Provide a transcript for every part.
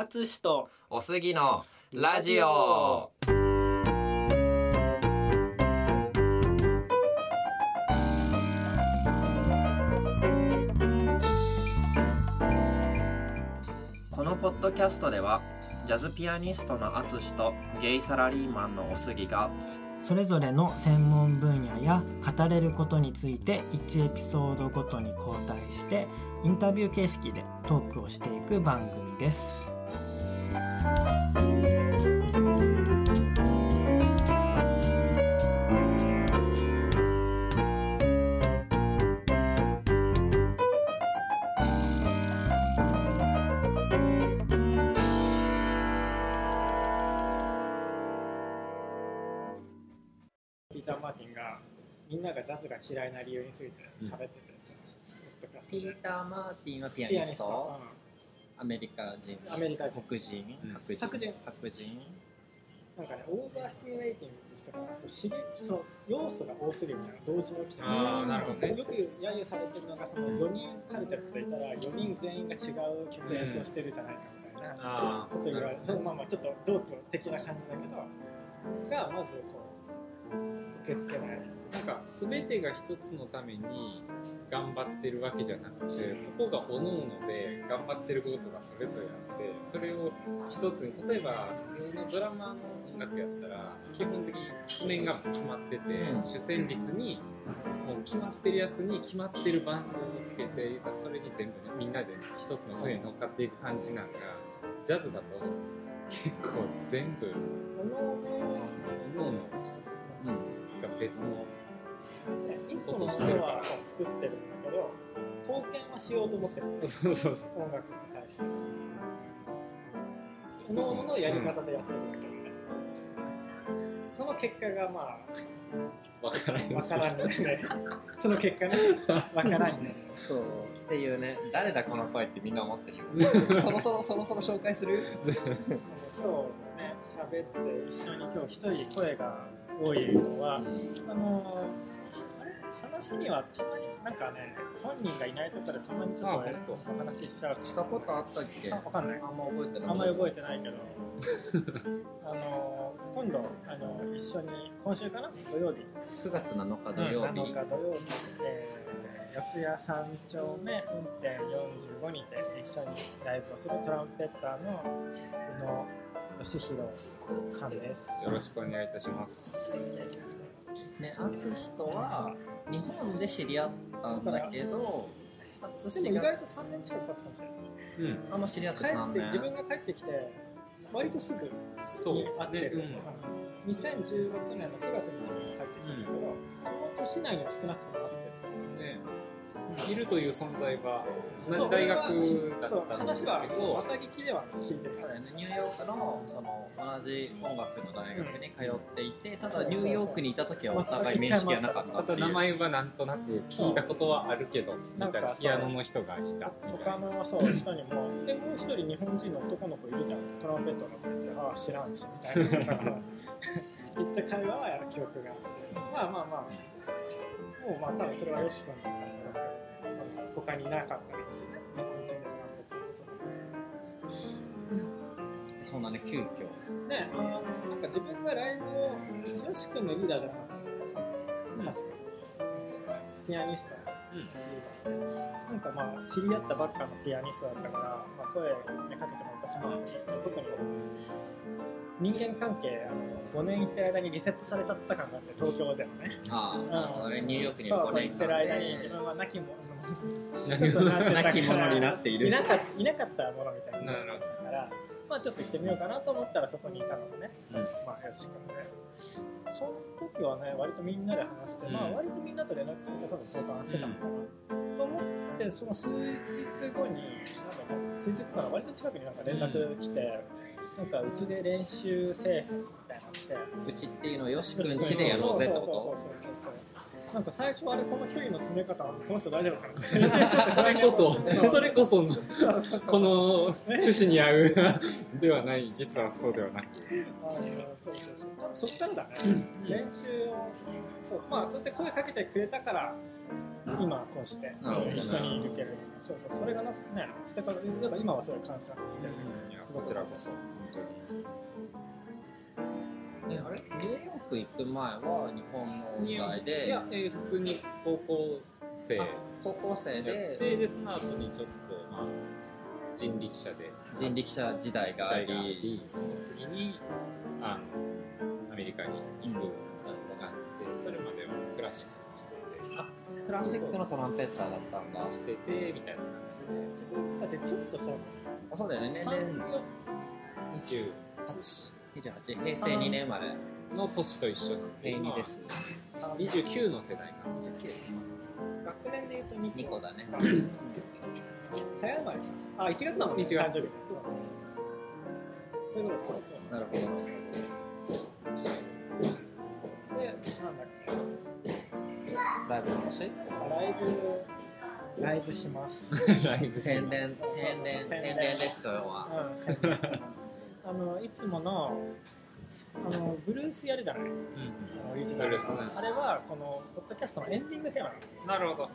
あつしとおすぎのラジオ。このポッドキャストではジャズピアニストのあつしとゲイサラリーマンのおすぎがそれぞれの専門分野や語れることについて1エピソードごとに交代してインタビュー形式でトークをしていく番組です。ピーター・マーティンがみんながジャズが嫌いな理由について喋ってて、ピーター・マーティンはピアニスト？アメリカ人。アメリカ人。黒人？うん白人。白人？白人？なんかね、オーバースティミュレーティングって人が、そう刺激、その要素が多すぎるみたいな、同時に起きてる。あーなるほどね。よく揶揄されてるのが、その4人カルテットいたら、4人全員が違う曲演奏してるじゃないかみたいなあこと言われて、まあまあちょっとジョーク的な感じだけど、がまずこう、受け付けない。なんか全てが一つのために頑張ってるわけじゃなくてここが各々で頑張ってることがそれぞれあってそれを一つに例えば普通のドラマの音楽やったら基本的に譜面が決まってて、うん主旋律にもう決まってるやつに決まってる伴奏をつけて言うたらそれに全部みんなで一つの船に乗っかっていく感じなんがジャズだと結構全部おのおの各々が別のね一個のものは作ってるんだけど、貢献はしようと思ってる。そうそうそう。音楽に対して。そのもののやり方でやってるわけで、その結果がまわからんあわからんね その結果ね。わからんね。そう。っていうね。誰だこの声ってみんな思ってるよ。そろそろそろそろ紹介する？今日ね喋って一緒に今日一人声が多いのは、あの話にはたまになんかね本人がいないところでたまにちょっとねあ本当そう話しちゃう。したことあったっけ？あわかんない。あんま覚えてない。あんまり覚えてないけど。あの今度あの一緒に今週かな？土曜日。9月7日土曜7日日土曜日、えー、四谷三丁目運転45にて一緒にライブをするトランペッターの宇野義弘さんです。よろしくお願いいたします。ね淳とは日本で知り合ったんだけど淳でも意が外と3年近く経つかもしれない。うん、あんま知り合って帰3年って自分が帰ってきて割とすぐそうに会ってる。で、うん。2016年の9月に自分が帰ってきたんだけど、その年内には少なくともいるという存在は同じ大学だそうったんだ話はけどま、た聞きでは聞いてたねニューヨークのその同じ音楽の大学に通っていて、ただニューヨークにいた時はお互い面識がなかったっていう。名前はなんとなく聞いたことはあるけど、みたいなピアノの人がいたみたい他な。のそう人にも、でもう一人日本人の男の子いるじゃん、トランペットの子いて、ああ、知らんしみたいな。言った会話は記憶があって、まあまあまあ、もうまあ多分それはよし君だったんだろうけど、その他にいなかったんですよね、日本人でトランペットのことそんなね急遽。ね、あのなんか自分がライブを、よし君のリーダーじゃなかったんだよね、その時確かピアニストのリーダーなんかまあ知り合ったばっかのピアニストだったから、まあ、声、ね、かけても私も特に人間関係あの5年行ってる間にリセットされちゃった感があって東京でもね。ああ、それニューヨークに5そうそう年行ってる間に間自分は亡き者 亡き者になっている。いなかいなかったものみたいな。なるほだからまあちょっと行ってみようかなと思ったらそこにいたのでね、うん。まあよし君でその時はね割とみんなで話して、うん。まあ割とみんなと連絡先が多分交換してたのかな、と思ってその数日後になんかね数日後から割と近くになんか連絡来て、なんかうちで練習せえへんみたいなのして。うちっていうのをよしくんちでやろうぜってこそうそうそうそうそうなんか最初あれこの距離の詰め方この人大丈夫かなそれこそ、それこそこの趣旨に合うではない、実はそうではない。あのそうそうそう多分そっからだね、練習をそうまあそうやって声かけてくれたから今こうして一緒にいるけれどもそうそうそれがなねしてただから今はすごい感謝してる。いやすごくこちらこそ本当にえあれ？ニューヨーク行く前は日本の大で。いや、えー普通に高校生。あ高校生で。てでその後にちょっとまあ人力車で。人力車時代があり。その次にあのアメリカに行くみたいな感じでそれまではクラシックをしてて。クラシックのトランペッターだったんだ。しててみたいな感じで。自分たちちょっとさあそうだよね。年3齢28 28平成2年生まれの年と一緒に平2です。29の世代か学年で言うと2 2個だね。早生まれ。あ1月だもんね。1月。誕生日そうそうそう。そういうことそうなるほど。でなんだっけライブ。の話ライブライブします。ライブし宣伝宣伝宣伝です今日は。うん宣伝しますあのいつものあのブルースやるじゃない？あのオリジナルブルースね。あれはこのポッドキャストのエンディングテーマ。なるほど。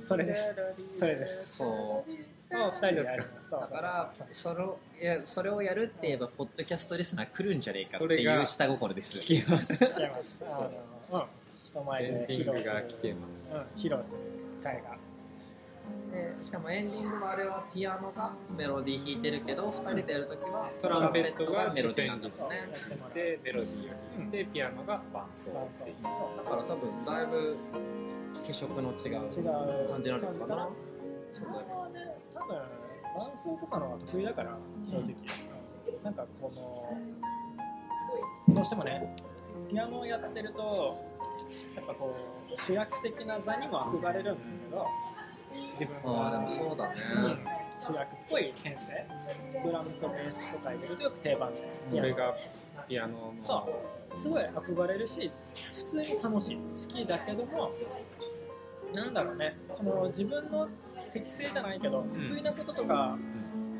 それです。それです。そう。を2人でやりますそうだからそれをいやそれをやるって言えばポッドキャストリスナー来るんじゃねえかっていう下心です。聞けます。そうやります。あのう。ん。人前で披露する。聞けます。うん。披露する。回がでしかもエンディングはあれはピアノがメロディー弾いてるけど2人でやるときはトランペットがメロディーなんだそうもんね。でメロディーを弾いてピアノが伴奏そうっていう。だから多分だいぶ化色の違う違う。感じなのかな。自分はね。多分伴奏とかの方が得意だから正直、なんかこのどうしてもねピアノをやってるとやっぱこう主役的な座にも憧れるんだけど自分がああでもそうだね。うん主役っぽい編成。ドラムとベースとか入れるとよく定番でこれがピアノのそうすごい憧れるし普通に楽しい。好きだけどもなんだろうね。その自分の適性じゃないけど、得意なこととか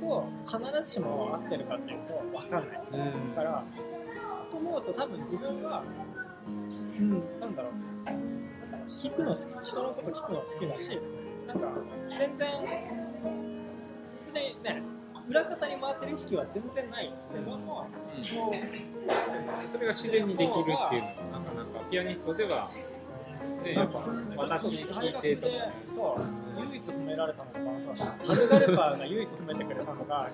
と必ずしも合ってるかっていうと分かんない。うん。からと思うと多分自分はうんなんだろう聞くの好き人のこと聞くの好きだしなんか全然別にね裏方に回ってる意識は全然ないけども、もうそれが自然にできるっていうのはなかなかピアニストではねやっぱ私弾いてとか。ねそう唯一褒められたのがそうハルガルパーが唯一褒めてくれたのが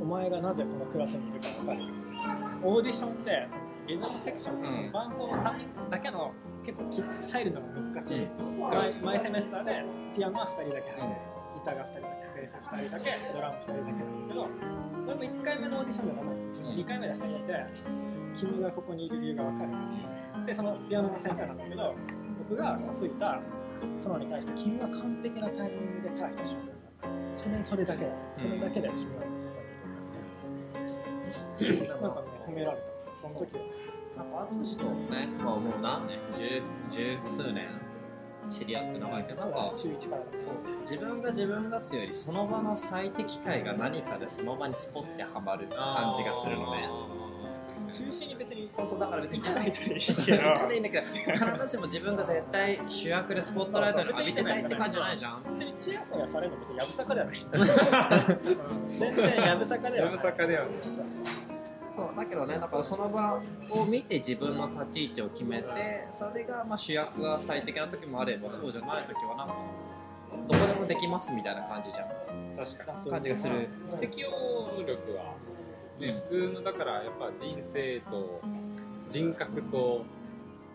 お前がなぜこのクラスにいるか分かる。オーディションってそのリズムセクション、うん。その伴奏のためだけの結構き入るのが難しい、うん。毎毎セメスターでピアノは2人だけ入る、ギターが2人だけベース2人だけドラム2人だけなんだけど俺も1回目のオーディションではない。2回目で入って君がここにいる理由が分かる。からでそのピアノの先生なんだけど僕がその吹いたソロに対して君は完璧なタイミングで返した瞬間だそれそれだけだそれだけで君はなんかね褒められた。その時は。なんか淳とね、まあ、もう何年？十十数年知り合って長いけどなんか中1か。らそう自分が自分がっていうよりその場の最適解が何かでその場にスポッてはまる感じがするのね。中心に別にそうそうだから別に1台といいそうけどただいいんだけど必ずしも自分が絶対主役でスポットライトに浴びてたいって感じじゃないじゃん別にチヤホヤされるの別にやぶさかではないうん全然やぶさかではないやぶさかではないそうだけどねだからその場を見て自分の立ち位置を決めてそれがまあ主役が最適な時もあればそうじゃない時はなんかどこでもできますみたいな感じじゃん。確かに。感じがする。適応力は、ね、普通のだからやっぱ人生と人格と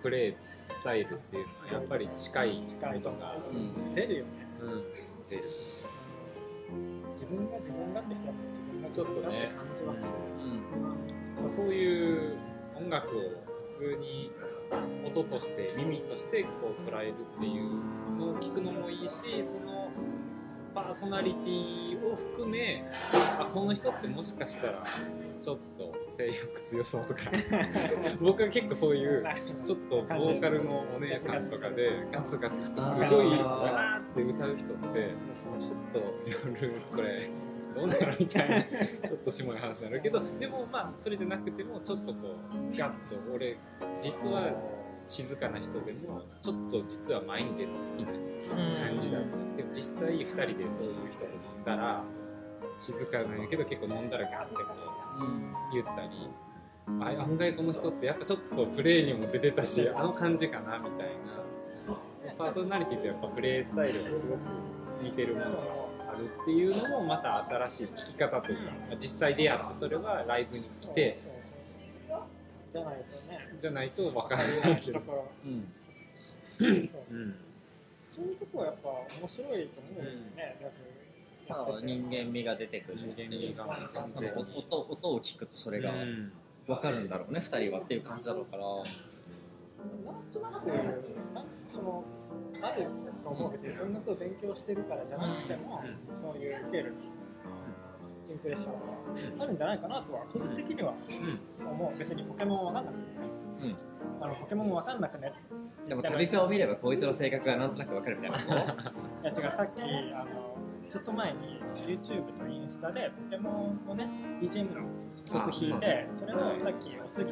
プレースタイルっていうのはやっぱり近い近いとかうん。出るよね。うん。出る自分が自分がって人は自分が自分がって感じますうん。そういう音楽を普通に音として耳としてこう捉えるっていうのを聞くのもいいしそのパーソナリティを含めあこの人ってもしかしたらちょっと性欲強そうとか。僕は結構そういうちょっとボーカルのお姉さんとかでガツガツしてすごいわーって歌う人ってちょっと夜これどうなのみたいなちょっと下い話になるけどでもまあそれじゃなくてもちょっとこうガッと俺実は静かな人でもちょっと実は前に出るの好きな感じだった。り、でも実際2人でそういう人と飲んだら静かなんやけど結構飲んだらガッてこう言ったり。あ案外この人ってやっぱちょっとプレーにも出てたしあの感じかなみたいな。パーソナリティとやっぱプレースタイルがすごく似てるものがあるっていうのもまた新しい聞き方というか、まあ実際出会ってそれはライブに来てじゃないとねじゃないと分からないけど。そう。いうとこはやっぱ面白いと思うよね、ジャズやまあってて人間味が出てくるっていうか音音を聞くとそれがうん。分かるんだろうね2人はっていう感じだろうからなんとなくなんそのあると思う別に音楽を勉強してるからじゃなくても、そういう受けるインプレッションがあるんじゃないかなとは個人的には思う。別にポケモンわかんなくてね、あのポケモンわかんなくね。でも旅ペを見ればこいつの性格がなんとなく分かるみたいな。いや違う。さっきあのちょっと前に YouTube とインスタでポケモンをね BGM の曲弾いてそれをさっきおすぎ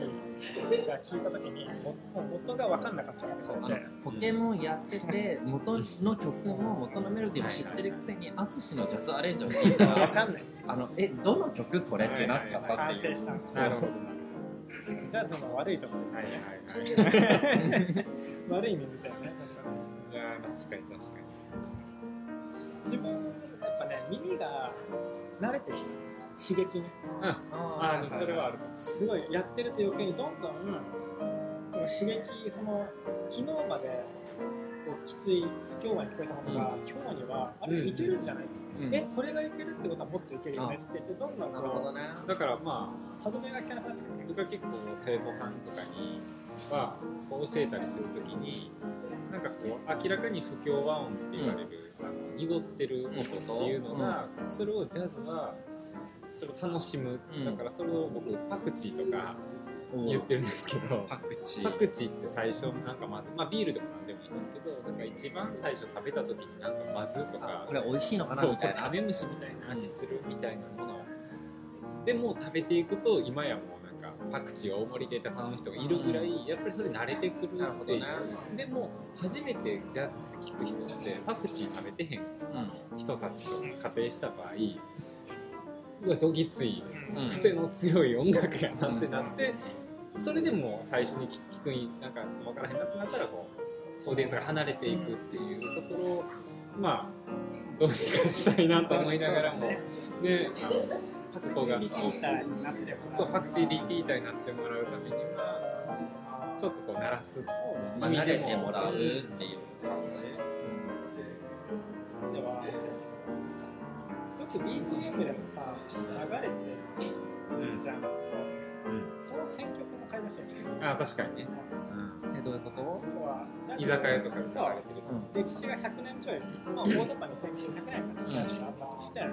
が聞いた時にももう元が分かんなかったそう。あのでポケモンやってて元の曲も元のメロディーも知ってるくせに淳のジャズアレンジを聞いた分らかんない。あのえどの曲これってなっちゃった反っていう。なるほどジャズの悪いところ。はいはいはい。悪い意味みたいなね。いやー確かに確か自分ね耳が慣れてる刺激に。にうん。あそれはある。すごいやってると余計にどんどんこの刺激その昨日までこうきつい不協和に聞こえたものが、今日にはあれうんいけるんじゃないって言って、うん。えこれがいけるってことはもっといけるよねって言ってどんどんこなるほどね。だからまあう歯止めが効かなくなってくる。僕は結構生徒さんとかにはこう教えたりするときになんかこう明らかに不協和音って言われる、あの濁ってる音っていうのが、それをジャズはそれを楽しむ、うん。だからそれを僕パクチーとか言ってるんですけどパクチー。パクチーって最初なんかまず、まあ、ビールでもなんでもいいんですけどなんか一番最初食べた時になんかまずとあかこれ美味しいのかな？そうみたいな。これ食べ虫みたいな味するみたいなもの。でも食べていくと今やもうパクチー大盛りで頼む人がいるぐらい、やっぱりそれ慣れてくる。っていうでも初めてジャズって聞く人ってパクチー食べてへん人たちと仮定した場合うわどぎついうん。癖の強い音楽やなってなって、それでも最初に聞聞くになんかちょっと分からへんなってなったらこうオーディエンスが離れていくっていうところをまあどうにかしたいなと思いながらも。ねねパクチーリピーターになってもらそうパクチーリピーターになってもらうためにはちょっとこう鳴らすそうまあ、慣れても。らうっていう感じそういう意味ではよく BGM でもさ流れてるじゃん、うんその選曲も変えましたよね。あ確かにね、えどういうこと？居酒屋とかでそう使われてると、歴史が100年ちょい、まあ、大雑把に1900年か。らったとして、よく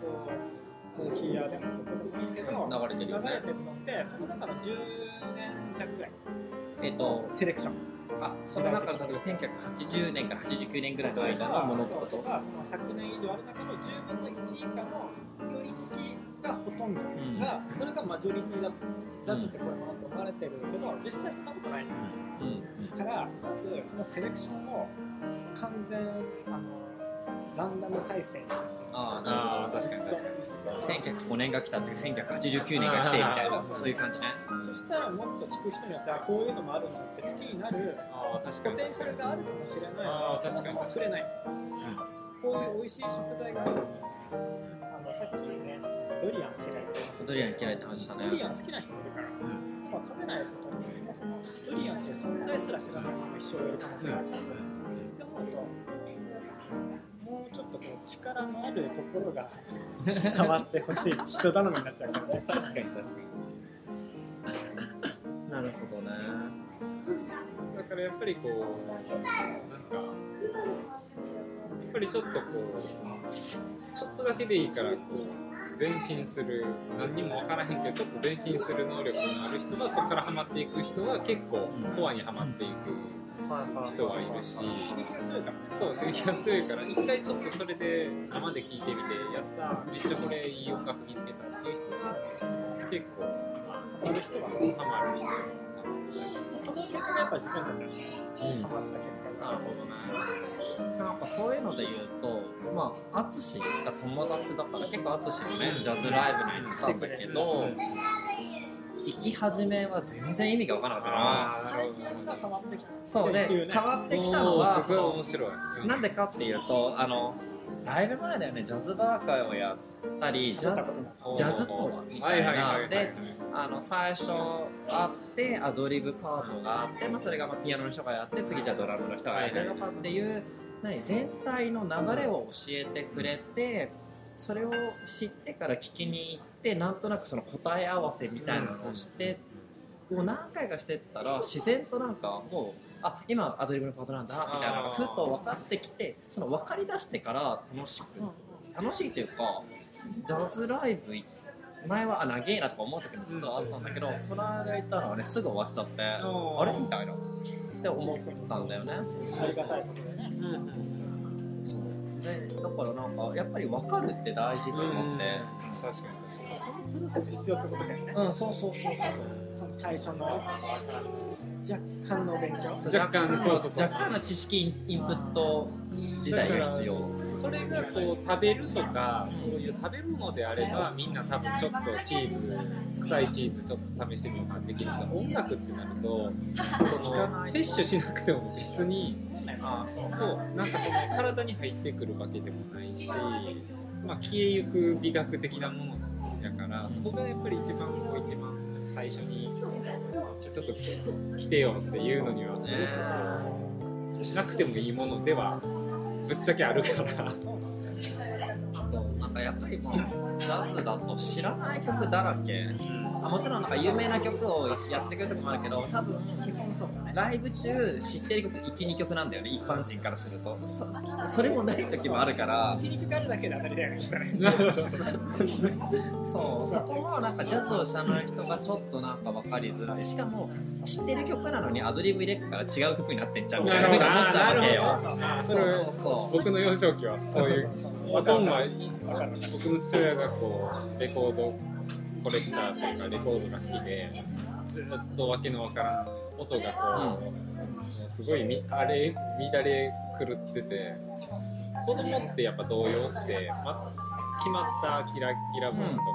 こうコーヒー屋でもどこでもいいけど流れてるよね。流れてるのってその中の10年弱ぐらい。えっとセレクション。あその中の例えば1980年から89年ぐらいの間のものってこと？がその100年以上ある中の10分の1以下のより好きがほとんどん。が、それがマジョリティだジャズってこういうものって思われてるけど実際そんなことないうん。からまずそのセレクションを完全あのランダム再生にしてほしい。ああなるほど。あー確かに確かに。一切1905年が来た次1989年が来てみたいなそういう感じね。そしたらもっと聞く人によってはこういうのもあるんだって好きになるああ確かにポテンシャルがあるかもしれない。のあ確かにも触れない。こういう美味しい食材がある。のにあのさっきねドリアン嫌いってドリアン嫌いって話したね。ドリアン好きな人もいるから、まあ、食べないことにそもそもドリアンって存在すら知らないまま一生をやる可能性がある。って思うとちょっとこう力のあるところが変わってほしい人頼みになっちゃうからね。確かに確かに。なるほどね。だからやっぱりこうなんかやっぱりちょっとこうちょっとだけでいいからこう前進する何にも分からへんけどちょっと前進する能力のある人はそこからハマっていく人は結構コアにはまっていく人はい。るし。刺激が強いからね。そう刺激が強いから一回ちょっとそれで生で聴いてみてやっためっちゃこれいい音楽見つけたっていう人が結構ハマる人はハマる人。その結果がやっぱ自分たちがうんハマった結果がなるほどね。なんかそういうので言うとまあ淳が友達だから結構淳のねジャズライブに行ったんだけど行き始めは全然意味が分からなかった最近さ変わってきた。そうでね。変わってきたのはすごい面白い、うん。なんでかっていうとあのだいぶ前だよね。ジャズバー会をやったりジャズとはみたはいいはいはいはい。なであの最初あってアドリブパートがあって、まあ、それがまあピアノの人がやって次じゃあドラムの人がやるとかっていう何全体の流れを教えてくれてそれを知ってから聞きに行ってなんとなくその答え合わせみたいなのをして、もう何回かしてったら自然となんかもうあ今アドリブのパートなんだみたいなのがふっと分かってきてその分かりだしてから楽しく楽しいというかジャズライブ行前はあ長えなとか思う時も実はあったんだけど、この間行ったのはねすぐ終わっちゃって、ーあれみたいな。って思ったんだよね。ありがたいことでね。うんうんそうでだからなんかやっぱり分かるって大事と思って。確かに確かに。そのプロセス必要ってことだよね。うん、そうそうそうそう。その最初の若干の勉強。若干そうそうそう。若干の知識インプット自体が必要。それがこう食べるとかそういう食べ物であればみんな多分ちょっとチーズ臭いチーズちょっと試してみようか。なできるけど音楽ってなるとその摂取しなくても別にあそう。なんかその体に入ってくるわけでもないし、まあ、消えゆく美学的なものやからそこがやっぱり一番こう一番最初にちょっと来てよっていうのにはすごくなくてもいいものではぶっちゃけあるから。かやっぱりもうジャズだと知らない曲だらけ。あもちろんなんか有名な曲をやってくる時もあるけど多分基本そうだね。ライブ中知ってる曲12曲なんだよね一般人からすると。そそれもない時もあるから。一肉があるだけで当たりだよね。そうそこもなんかジャズを知らない人がちょっとなんか分かりづらい。しかも知ってる曲なのにアドリブ入れっから違う曲になってんちゃうみたいなふうに思っちゃうわけよ。そうそうそう。僕の幼少期はそういう。ほとんどは僕の父親がこうレコードコレクターというかレコードが好きでずっとわけのわからん音がこう、もうすごいあれ乱れ狂ってて子供ってやっぱ童謡って、ま、決まったキラキラ星とか、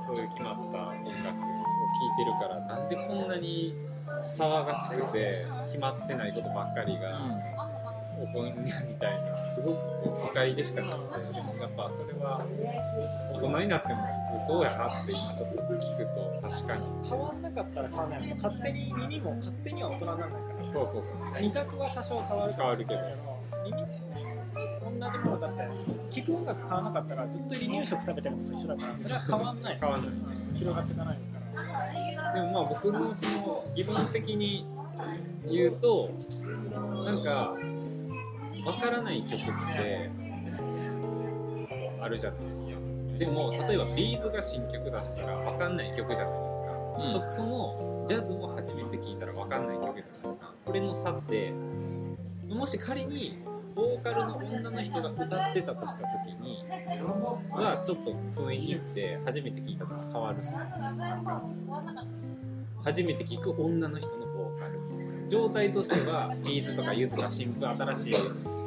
そういう決まった音楽を聴いてるからなんでこんなに騒がしくて決まってないことばっかりが。起こんみたいなすごくこう不快でしかなくてやっぱそれは大人になっても普通そうやなって今ちょっと聞くと確かに。変わんなかったら変わんない。勝手に耳も勝手には大人にならないからそうそうそうそう。味覚は多少変わるかもしれないけど耳同じものだって聞く音楽変わらなかったらずっと離乳食食べてるのと一緒だからそれは変わんない。変わんないうん。広がっていかない。からでもまあ僕のその疑問的に言うとなんかわからない曲ってあるじゃないですか。でも例えばビーズが新曲出したらわかんない曲じゃないですか、そそのジャズも初めて聞いたらわかんない曲じゃないですか。これの差ってもし仮にボーカルの女の人が歌ってたとした時にはちょっと雰囲気って初めて聞いた時変わるっす初めて聞く女の人のボーカル。状態としては B'zとかゆずが新譜新しい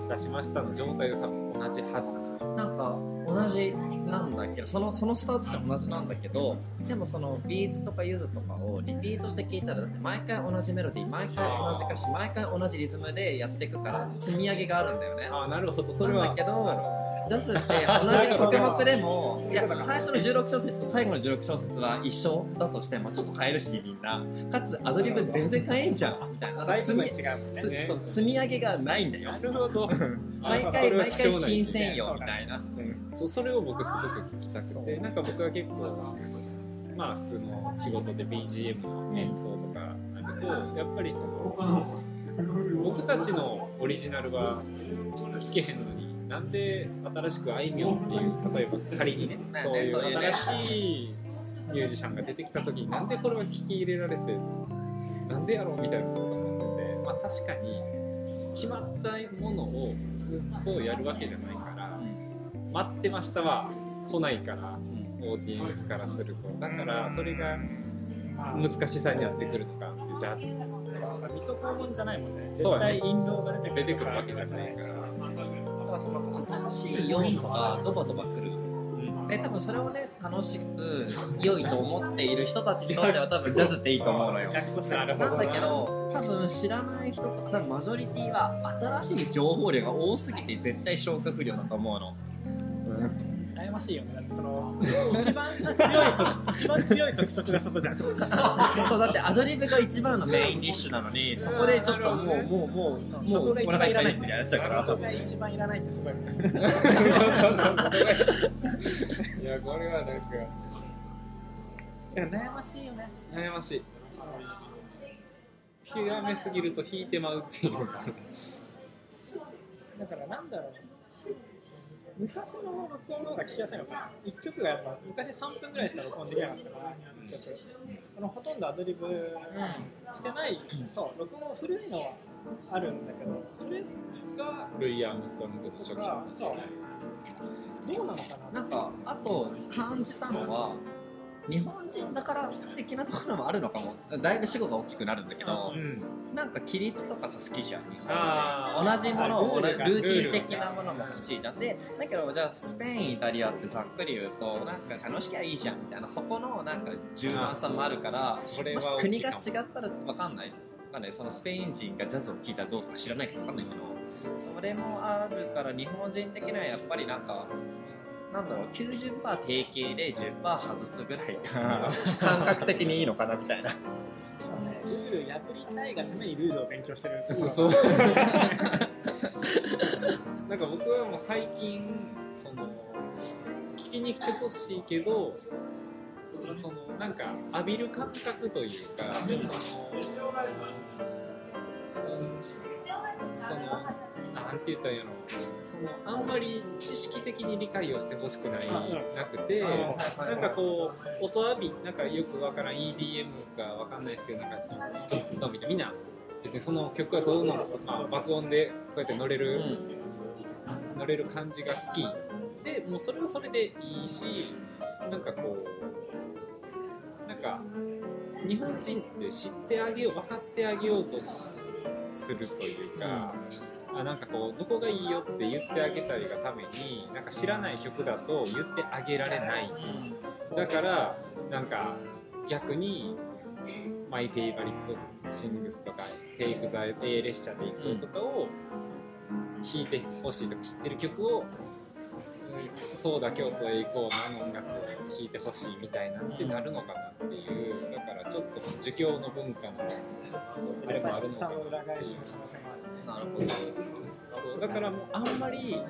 出しましたの状態が多分同じはず。なんか同じなんだけどそのそのスタートして同じなんだけどでもその B'zとかゆずとかをリピートして聴いたらだって毎回同じメロディー毎回同じ歌詞毎回同じリズムでやっていくから積み上げがあるんだよね。ああなるほど。それはだけどジャズって 同じ曲目でもいや最初の16小節と最後の16小節は一緒だとしてもちょっと変えるしみんな。かつアドリブ全然変えんじゃんみたいな。積みね。つそう積み上げがないんだよ。なるほど。毎回毎回新鮮よみたいな。そうそれを僕すごく聞きたくてなんか僕は結構まあ普通の仕事で BGM の演奏とかあるとやっぱりその僕たちのオリジナルは聴けへんのになんで新しくあいみょんっていう例えば仮にねねそういう新しいミュージシャンが出てきた時になんでこれは聞き入れられてなんでやろうみたいなずっと思っててまあ確かに決まったものをずっとやるわけじゃないから待ってましたは来ないからオーディエンスからすると。だからそれが難しさになってくるのかなってジャズ水戸黄門じゃないもんね。絶対印籠が出てくるわけじゃないから、だからその新しい要素がドバドバ来る。うん。で多分それをね楽しく良いと思っている人たちにとっては多分ジャズっていいと思うのよ。なんだけど多分知らない人とか多分マジョリティは新しい情報量が多すぎて絶対消化不良だと思うの、悩ましいよね。だってその 一番強い特一番強い特色がそこじゃん。そうだってアドリブが一番のメインディッシュなのにそこでちょっともうもうもうそうもそうこが一お腹いっぱい番いらない。ですみたいになっちゃうから。そこが一番いらないってすごい いやこれはなんか。いや悩ましいよね。悩ましい。極めすぎると引いてまうっていう。だからなんだろう昔の録音の方が聞きやすいのかな1曲がやっぱ昔3分ぐらいしか録音できなかったから1曲あのほとんどアドリブしてない、そう録音古いのはあるんだけどそれがルイ・アームストロングの初期がそう。どうなのかななんかあと感じたのは日本人だから的なところもあるのかも。だいぶ死後が大きくなるんだけど、うん。なんか規律とかさ好きじゃん日本あ人同じものをルーティン的なものも欲しいじゃん。でだけどじゃあスペインイタリアってざっくり言うとなんか楽しきゃいいじゃんみたいなそこのなんか柔軟さもあるから国が違ったら分かんないわかんない。そのスペイン人がジャズを聴いたらどうとか知らないから分かんないけどそれもあるから日本人的にはやっぱりなんかなんだろう90%定型で10%外すぐらいが感覚的にいいのかなみたいな。そうね。ルール破りたいがためにルールを勉強してるっていうそう。なんか僕はもう最近その聞きに来てほしいけどそのなんか浴びる感覚というかその、うん、そのなんて言ったんやろそのあんまり知識的に理解をしてほしくないなくてなんかこう音浴びなんかよくわからん EDM かわかんないですけどなんかドッドンみたいなみんな別にその曲はどうの、まあ、爆音でこうやって乗れる、乗れる感じが好き。でもうそれはそれでいいしなんかこうなんか日本人って知ってあげよう分かってあげようとしするというか、あなんかこうどこがいいよって言ってあげたりがためになんか知らない曲だと言ってあげられない。だからなんか逆に「マイ・フェイバリット・シングス」とか「テイク・ザ・ A 列車で行く」とかを弾いてほしいとか知ってる曲を「うんそうだ京都へ行こう」のあの音楽を弾いてほしいみたいなんてなるのかなっていうだからちょっとその儒教の文化のあれもあるのかな優しさを裏返しの可能性もあるなるほどそうだからもうあんまり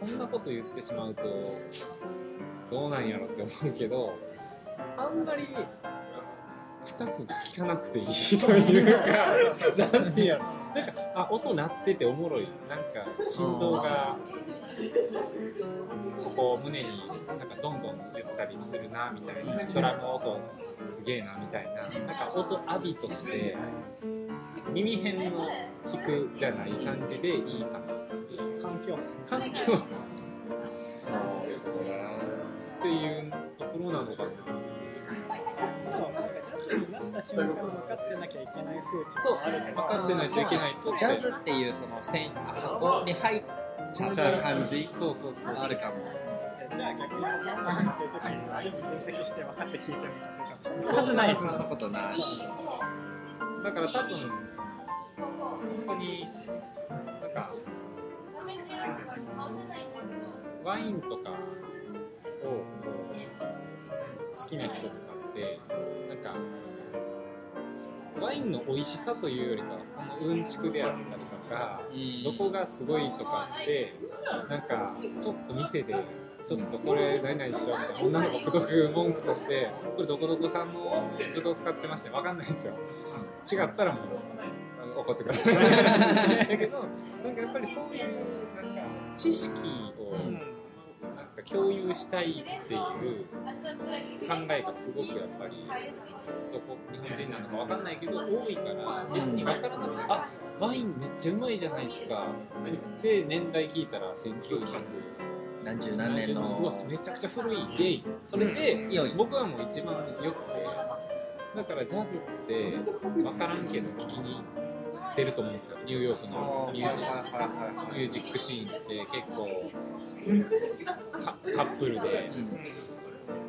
こんなこと言ってしまうとどうなんやろって思うけどあんまり深く聞かなくていいというかなんていうやろ。なんかあ音鳴ってておもろい。なんか振動がここ胸になんかどんどん言ったりするなみたいなドラムの音すげえなみたいななんか音浴びとして耳辺の弾くじゃない感じでいいかなっていう。環境。環境。っていうところなのかなそうなた瞬間分かって。なきゃいけない風潮そう。分かってないといけないとジャズっていうその線箱に入っちゃった感じそうそうそう。あるかも。じゃあ逆に分かんてる時に全部分析して分かって聞いてみるとかそんなはずなそんなことないだから多分その本当になんかワインとかを好きな人とかってなんかワインの美味しさというよりかはそのうんちくであったりとかどこがすごいとかってなんかちょっと店でちょっとこれ何々しようみたいな女の子口説く文句としてこれどこどこさんのブドウ使ってまして分かんないんですよ。違ったらもう怒ってください。だけどなんかやっぱりそういうなんか知識をなんか共有したいっていうえがすごくやっぱりどこ日本人なのかわかんないけど多いから別にわからなくて、あワインめっちゃうまいじゃないですか。で年代聞いたら1900何十何年のうわめちゃくちゃ古いでそれで僕はもう一番良くてだからジャズって分からんけど聞きに出ると思うんですよ。ニューヨークのミュージックミュージックシーンって結構カカップルで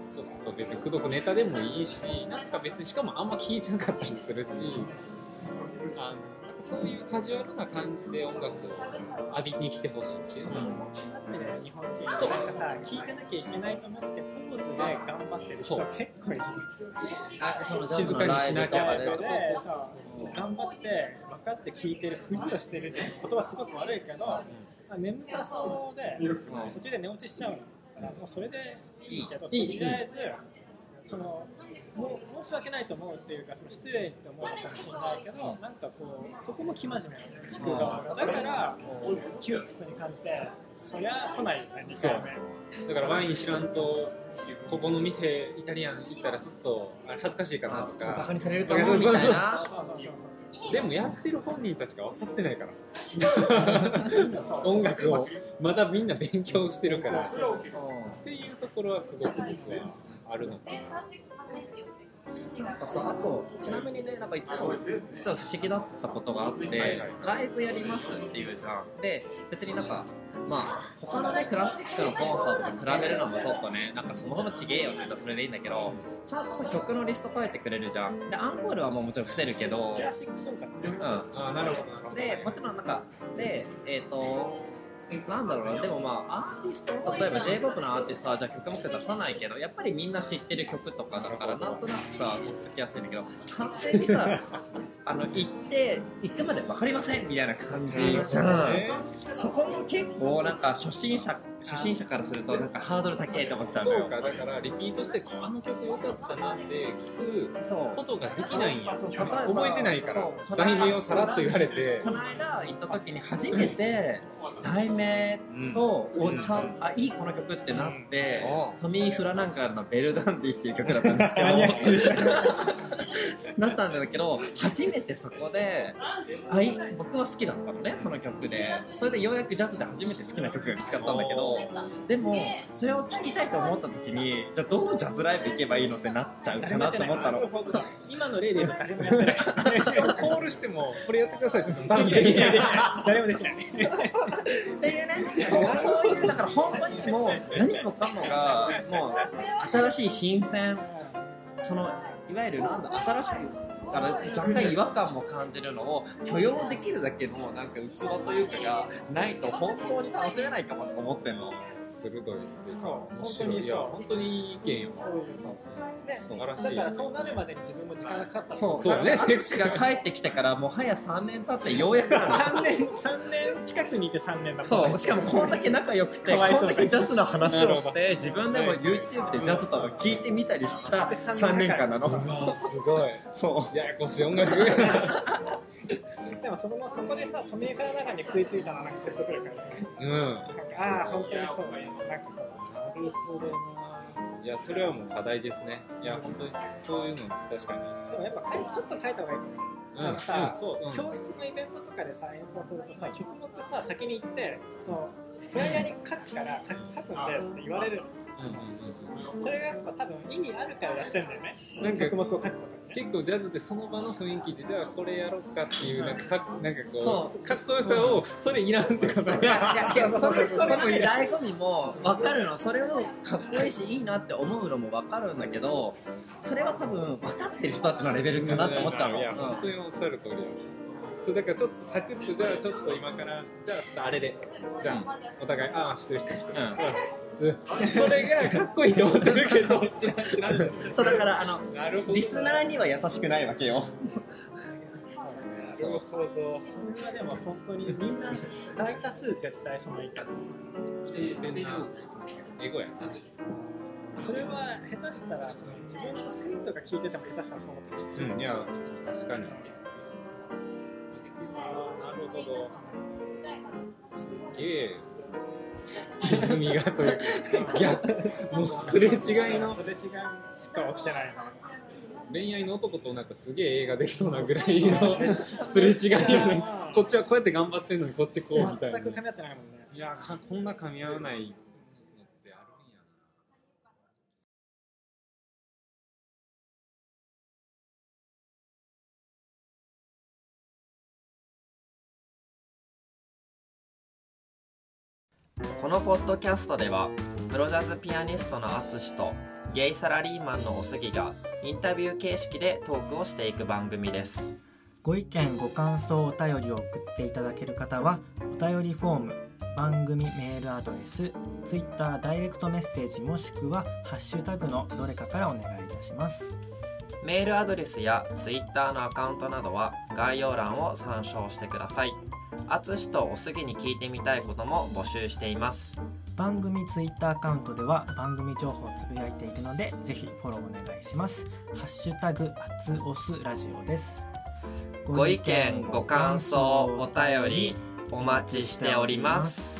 ちょっと別に口説くネタでもいいしなんか別にしかもあんま聴いてなかったりするしあのそういうカジュアルな感じで音楽を浴びに来てほしいっていうのは初めて日本人そう。なんかさ聞いてなきゃいけないと思ってポーズで頑張ってる人結構いる。あその静かにしなきゃでとかそうそうそう頑張って分かって聞いてるふりをしてるって言葉すごく悪いけど、まあ、眠たそうで途中で寝落ちしちゃうからもうそれでいいけどとりあえずそのもう申し訳ないと思うっていうかその失礼って思うのかもしれないけどなんかこうそこも生真面目なの聞く側がだから窮屈に感じてそりゃ来ないよね。2回目だからワイン知らんとここの店イタリアン行ったらすっとあれ恥ずかしいかなとそうバカかにされると思うみたいなでもやってる本人たちが分かってないから音楽をまだみんな勉強してるからっていうところはすごく僕はあるのかな。なんかさあとちなみにねなんかいつも実は不思議だったことがあって、ライブやりますっていうじゃん。で別になんかまあ他のねクラシックのコンサートと比べるのもちょっとねなんかそもそもちげえよって言ったらそれでいいんだけどちゃんとさ曲のリスト書いてくれるじゃん。でアンコールはもうもちろん伏せるけどクラシック文化ってうん。ああなるほどなるほど。でもちろんなんかでえっ、となんだろうな。でもまあアーティスト例えば j p o p のアーティストはじゃあ曲目出さないけどやっぱりみんな知ってる曲とかだからなんとなくさとっつきやすいんだけど完全にさ あの行って行くまで分かりませんみたいな感じじゃん。そこも結構なんか初心者初心者からするとなんかハードル高いと思っちゃうのよ。そうかだからリピートしてあの曲良かったなって聞くことができないんや。覚えてないから題名をさらっと言われて。この間行った時に初めて題名とをちゃん。あいいこの曲ってなってうん。トミー・フラナンカーの「ベルダンディ」っていう曲だったんですけどなったんだけど初めてそこであい僕は好きだったのねその曲で。それでようやくジャズで初めて好きな曲が見つかったんだけどでもそれを聴きたいと思った時にじゃあどのジャズライブ行けばいいのってなっちゃうかなと思ったの。今の例で言うと誰もやってない。コールしてもこれやってくださいって言ってもいやいやいや。誰もできない。っていうねそうそういうだから本当にもう何もかもがもう新しい新鮮そのいわゆるなんだ新しくから若干違和感も感じるのを許容できるだけのなんか器というかがないと本当に楽しめないかもと思ってんの。鋭いっていうかそう面白いいや本当にいい意見よそういうそう。で素晴らしい。だからそうなるまでに自分も時間がかかったそう。そうだね淳が帰ってきてからもう早3年経ってようやくなの3年三年近くにいて3年だそう。しかもこんだけ仲良くてこんだけジャズの話をしなて自分でも YouTube でジャズとか聞いてみたりした3年間なの。うわすごい。そう。ややこしい音楽 でもその後そこでさトミー・フラナガンに食いついたのはなんか説得力あるよね。うん。ああ本当にそうなんかなるほどないやそれはもう課題ですね。いや本当にそういうの確かに。でもやっぱちょっと変えた方がいいですね。うん。なんかさ、うんそううん。教室のイベントとかでさ演奏するとさ曲目ってさ先に行ってそのフライヤーに書くから書書くんだよって言われるうんうんうんそれがやっぱ多分意味あるからやってんだよね。なんか曲目を書くこと結構ジャズってその場の雰囲気でじゃあこれやろうかっていうなんかかなんかこそう。うかっこよさをそれいらんってこといやいや いやそれそれのね醍醐味も分かるの。それをかっこいいしいいなって思うのも分かるんだけどそれは多分分かってる人たちのレベルかなって思っちゃうの、いや本当におっしゃる通りよそうだからちょっとサクッとじゃあちょっと今からじゃあちょっとあれで。じゃあお互いああ知ってる知ってる知ってる、うん。つそれがかっこいいと思ってるけど知らん知らん。うんそうだからあのリスナーには優しくないわけよ。なるほど。それはでも本当にみんな大多数絶対その意見。英語な英語やなそれは下手したらその自分の生徒が聞いてても下手したらそう思ってるうんいや確かに。ああなるほど。すげえ。歪みがというか 逆もうすれ違いの。すれ違いしか起きてないな恋愛の男となんかすげえ映画できそうなぐらいの すれ違いよね。こっちはこうやって頑張ってんのにこっちこうみたいな。全く噛み合ってないもんね。いやかこんな噛み合わないのってあるんやな。このポッドキャストではプロジャズピアニストの淳とゲイサラリーマンのおすぎがインタビュー形式でトークをしていく番組です。ご意見ご感想お便りを送っていただける方はお便りフォーム番組メールアドレス Twitter ダイレクトメッセージもしくはハッシュタグのどれかからお願いいたします。メールアドレスやツイッターのアカウントなどは概要欄を参照してください。淳とおすぎに聞いてみたいことも募集しています番組 Twitter アカウントでは番組情報をつぶやいているのでぜひフォローお願いします。ハッシュタグあつおすラジオです。ご意見ご感想お便りお待ちしております。